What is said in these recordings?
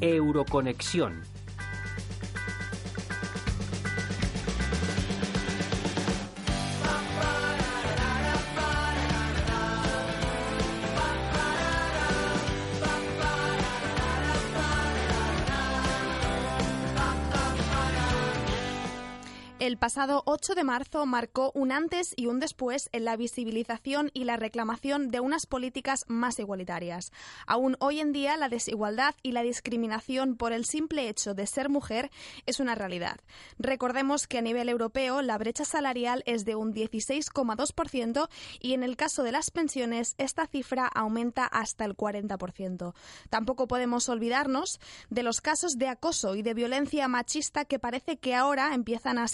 Euroconexión. El pasado 8 de marzo marcó un antes y un después en la visibilización y la reclamación de unas políticas más igualitarias. Aún hoy en día la desigualdad y la discriminación por el simple hecho de ser mujer es una realidad. Recordemos que a nivel europeo la brecha salarial es de un 16,2% y en el caso de las pensiones esta cifra aumenta hasta el 40%. Tampoco podemos olvidarnos de los casos de acoso y de violencia machista que parece que ahora empiezan a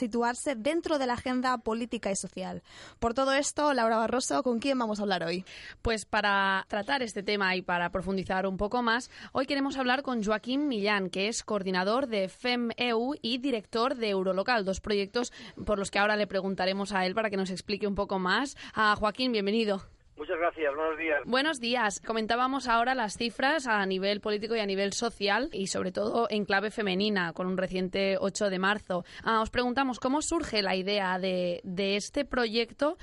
dentro de la agenda política y social. Por todo esto, Laura Barroso, ¿con quién vamos a hablar hoy? Pues para tratar este tema y para profundizar un poco más, hoy queremos hablar con Joaquín Millán, que es coordinador de FEMEU y director de Eurolocal, dos proyectos por los que ahora le preguntaremos a él para que nos explique un poco más. A Joaquín, bienvenido. Muchas gracias, buenos días. Buenos días. Comentábamos ahora las cifras a nivel político y a nivel social y sobre todo en clave femenina con un reciente 8 de marzo. Ah, os preguntamos cómo surge la idea de, de este proyecto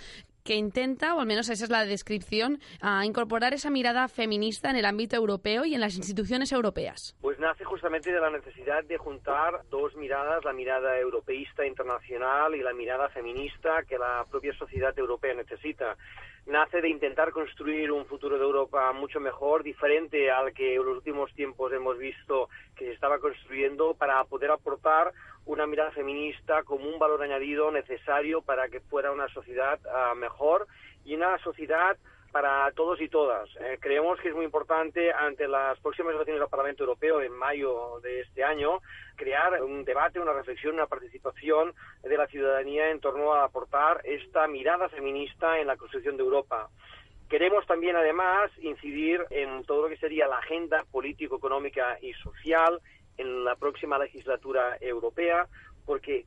que intenta, o al menos esa es la descripción, a incorporar esa mirada feminista en el ámbito europeo y en las instituciones europeas. Pues nace justamente de la necesidad de juntar dos miradas, la mirada europeísta internacional y la mirada feminista que la propia sociedad europea necesita nace de intentar construir un futuro de Europa mucho mejor, diferente al que en los últimos tiempos hemos visto que se estaba construyendo, para poder aportar una mirada feminista como un valor añadido necesario para que fuera una sociedad ah, mejor. Y una sociedad para todos y todas. Eh, creemos que es muy importante ante las próximas elecciones al Parlamento Europeo en mayo de este año crear un debate, una reflexión, una participación de la ciudadanía en torno a aportar esta mirada feminista en la construcción de Europa. Queremos también, además, incidir en todo lo que sería la agenda político, económica y social en la próxima legislatura europea, porque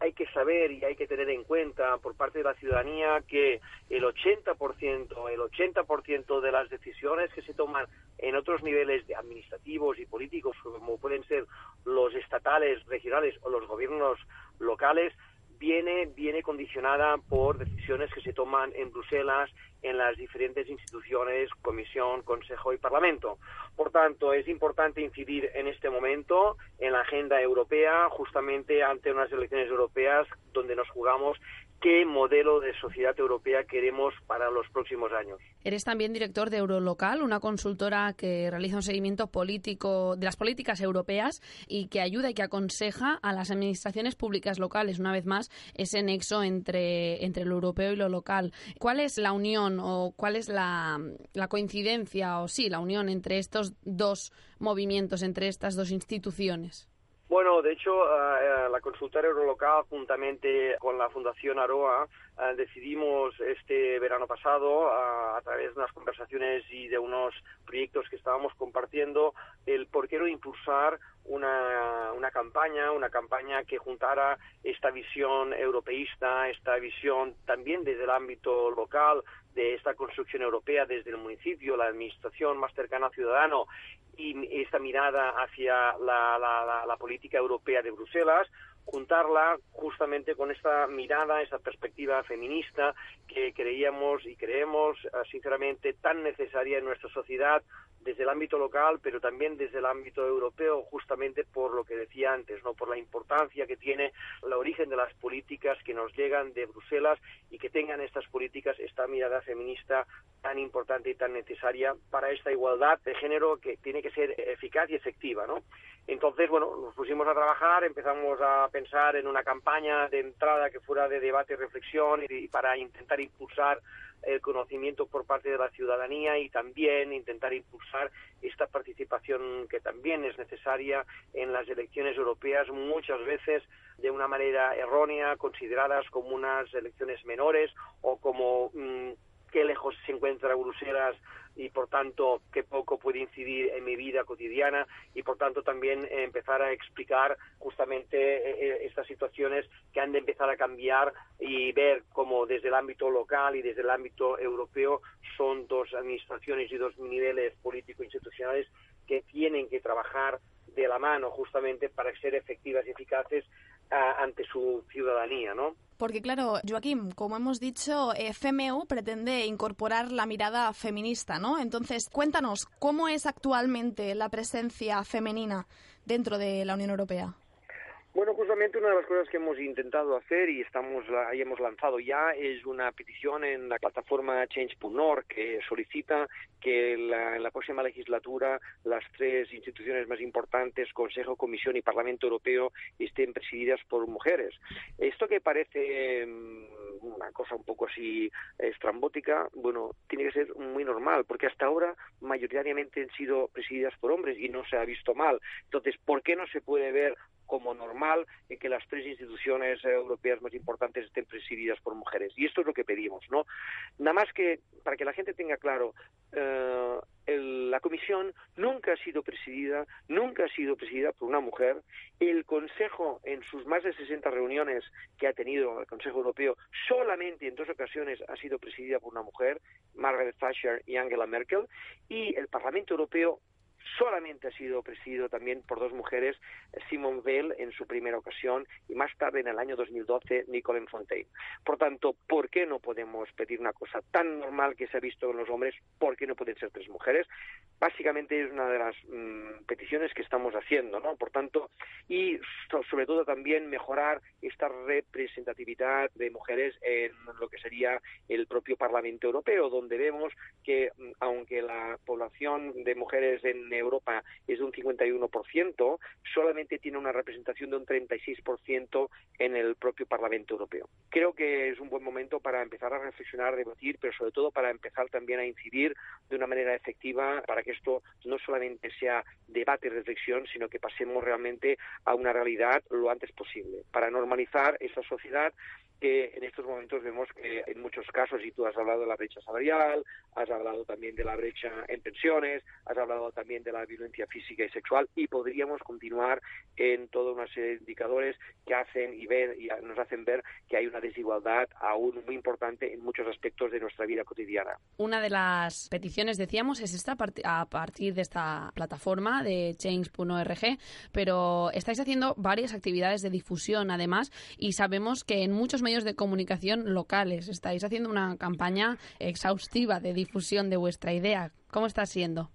hay que saber y hay que tener en cuenta por parte de la ciudadanía que el 80%, el 80% de las decisiones que se toman en otros niveles de administrativos y políticos, como pueden ser los estatales, regionales o los gobiernos locales, viene, viene condicionada por decisiones que se toman en Bruselas, en las diferentes instituciones, Comisión, Consejo y Parlamento. Por tanto, es importante incidir en este momento en la agenda europea, justamente ante unas elecciones europeas donde nos jugamos qué modelo de sociedad europea queremos para los próximos años. Eres también director de Eurolocal, una consultora que realiza un seguimiento político de las políticas europeas y que ayuda y que aconseja a las administraciones públicas locales, una vez más, ese nexo entre, entre lo europeo y lo local. ¿Cuál es la unión o cuál es la, la coincidencia o sí, la unión entre estos dos movimientos, entre estas dos instituciones? Bueno, de hecho, eh, la consultora Eurolocal, juntamente con la Fundación Aroa, eh, decidimos este verano pasado, a través de unas conversaciones y de unos proyectos que estábamos compartiendo, el por qué no impulsar una, una campaña, una campaña que juntara esta visión europeísta, esta visión también desde el ámbito local, de esta construcción europea desde el municipio, la administración más cercana al ciudadano y esta mirada hacia la, la, la, política europea de Bruselas, juntarla justamente con esta mirada, esta perspectiva feminista que creíamos y creemos ah, sinceramente tan necesaria en nuestra sociedad desde el ámbito local, pero también desde el ámbito europeo, justamente por lo que decía antes, no por la importancia que tiene el origen de las políticas que nos llegan de Bruselas y que tengan estas políticas esta mirada feminista tan importante y tan necesaria para esta igualdad de género que tiene que ser eficaz y efectiva, ¿no? Entonces, bueno, nos pusimos a trabajar, empezamos a pensar en una campaña de entrada que fuera de debate y reflexión y para intentar impulsar el conocimiento por parte de la ciudadanía y también intentar impulsar esta participación que también es necesaria en las elecciones europeas, muchas veces de una manera errónea, consideradas como unas elecciones menores o como mm, qué lejos se encuentra Bruselas y por tanto qué poco puede incidir en mi vida cotidiana y por tanto también empezar a explicar justamente eh, eh, estas situaciones que han de empezar a cambiar y ver cómo desde el ámbito local y desde el ámbito europeo son dos administraciones y dos niveles político-institucionales que tienen que trabajar de la mano justamente para ser efectivas y eficaces ante su ciudadanía, ¿no? Porque claro, Joaquín, como hemos dicho, eh, FMU pretende incorporar la mirada feminista, ¿no? Entonces, cuéntanos, ¿cómo es actualmente la presencia femenina dentro de la Unión Europea? Bueno, justamente una de las cosas que hemos intentado hacer y estamos y hemos lanzado ya es una petición en la plataforma Change.org que solicita que en la próxima legislatura las tres instituciones más importantes, Consejo, Comisión y Parlamento Europeo, estén presididas por mujeres. Esto que parece mm, una cosa un poco así estrambótica, bueno, tiene que ser muy normal, porque hasta ahora mayoritariamente han sido presididas por hombres y no se ha visto mal. Entonces, ¿por qué no se puede ver como normal que las tres instituciones europeas más importantes estén presididas por mujeres. Y esto es lo que pedimos, ¿no? Nada más que, para que la gente tenga claro, eh, la Comisión nunca ha sido presidida, nunca ha sido presidida por una mujer. El Consejo, en sus más de 60 reuniones que ha tenido el Consejo Europeo, solamente en dos ocasiones ha sido presidida por una mujer, Margaret Thatcher y Angela Merkel. Y el Parlamento Europeo solamente ha sido presidido también por dos mujeres, Simone Veil en su primera ocasión y más tarde en el año 2012 Nicole Fontaine. Por tanto, ¿por qué no podemos pedir una cosa tan normal que se ha visto en los hombres? ¿Por qué no pueden ser tres mujeres? Básicamente es una de las mm, peticiones que estamos haciendo, ¿no? Por tanto, y sobre todo también mejorar esta representatividad de mujeres en lo que sería el propio Parlamento Europeo, donde vemos que mm, aunque la población de mujeres en Europa es de un 51%, solamente tiene una representación de un 36% en el propio Parlamento Europeo. Creo que es un buen momento para empezar a reflexionar, debatir, pero sobre todo para empezar también a incidir de una manera efectiva para que esto no solamente sea debate y reflexión, sino que pasemos realmente a una realidad lo antes posible, para normalizar esa sociedad que en estos momentos vemos que en muchos casos, y tú has hablado de la brecha salarial, has hablado también de la brecha en pensiones, has hablado también de la violencia física y sexual, y podríamos continuar en toda una serie de indicadores que hacen y ver y nos hacen ver que hay una desigualdad aún muy importante en muchos aspectos de nuestra vida cotidiana. Una de las peticiones, decíamos, es esta a partir de esta plataforma de change.org, pero estáis haciendo varias actividades de difusión además y sabemos que en muchos medios de comunicación locales. Estáis haciendo una campaña exhaustiva de difusión de vuestra idea. ¿Cómo está siendo?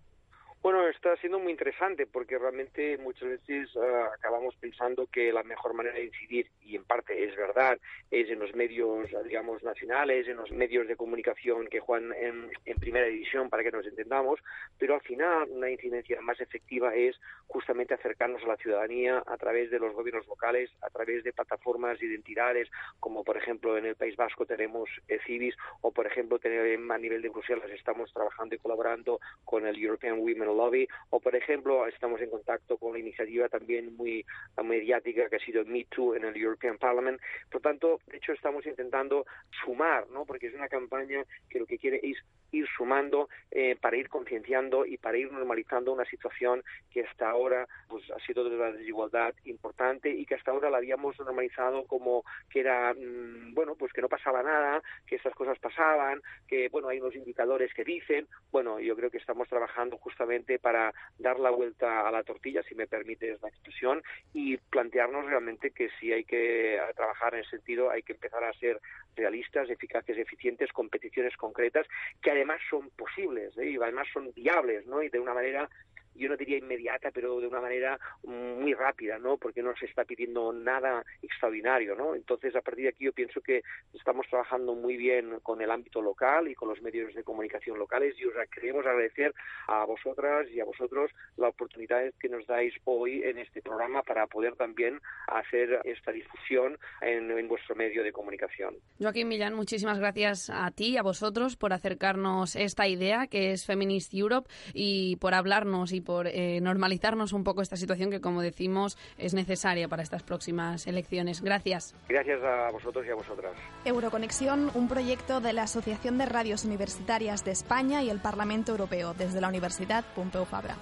Bueno, está siendo muy interesante porque realmente muchas veces ah, acabamos pensando que la mejor manera de incidir, y en parte es verdad, es en los medios, digamos, nacionales, en los medios de comunicación que juegan en, primera división para que nos entendamos, pero al final una incidencia más efectiva es justamente acercarnos a la ciudadanía a través de los gobiernos locales, a través de plataformas identidades, como por ejemplo en el País Vasco tenemos Civis, o por ejemplo a nivel de Bruselas estamos trabajando y colaborando con el European Women Lobby, o por ejemplo, estamos en contacto con la iniciativa también muy mediática que ha sido Me Too en el European Parliament. Por tanto, de hecho, estamos intentando sumar, ¿no? Porque es una campaña que lo que quiere es ir sumando eh, para ir concienciando y para ir normalizando una situación que hasta ahora pues ha sido de una desigualdad importante y que hasta ahora la habíamos normalizado como que era mm, bueno pues que no pasaba nada que esas cosas pasaban que bueno hay unos indicadores que dicen. Bueno yo creo que estamos trabajando justamente para dar la vuelta a la tortilla si me permites la expresión y plantearnos realmente que si hay que trabajar en ese sentido hay que empezar a ser realistas eficaces eficientes competiciones concretas que además son posibles ¿eh? y además son viables, ¿no? Y de una manera yo no diría inmediata, pero de una manera muy rápida, ¿no? Porque no se está pidiendo nada extraordinario, ¿no? Entonces, a partir de aquí yo pienso que estamos trabajando muy bien con el ámbito local y con los medios de comunicación locales y os queremos agradecer a vosotras y a vosotros la oportunidad que nos dais hoy en este programa para poder también hacer esta difusión en, en vuestro medio de comunicación. Joaquín Millán, muchísimas gracias a ti y a vosotros por acercarnos esta idea que es Feminist Europe y por hablarnos y por eh, normalizarnos un poco esta situación que, como decimos, es necesaria para estas próximas elecciones. Gracias. Gracias a vosotros y a vosotras. Euroconexión, un proyecto de la Asociación de Radios Universitarias de España y el Parlamento Europeo desde la Universidad Pompeu Fabra.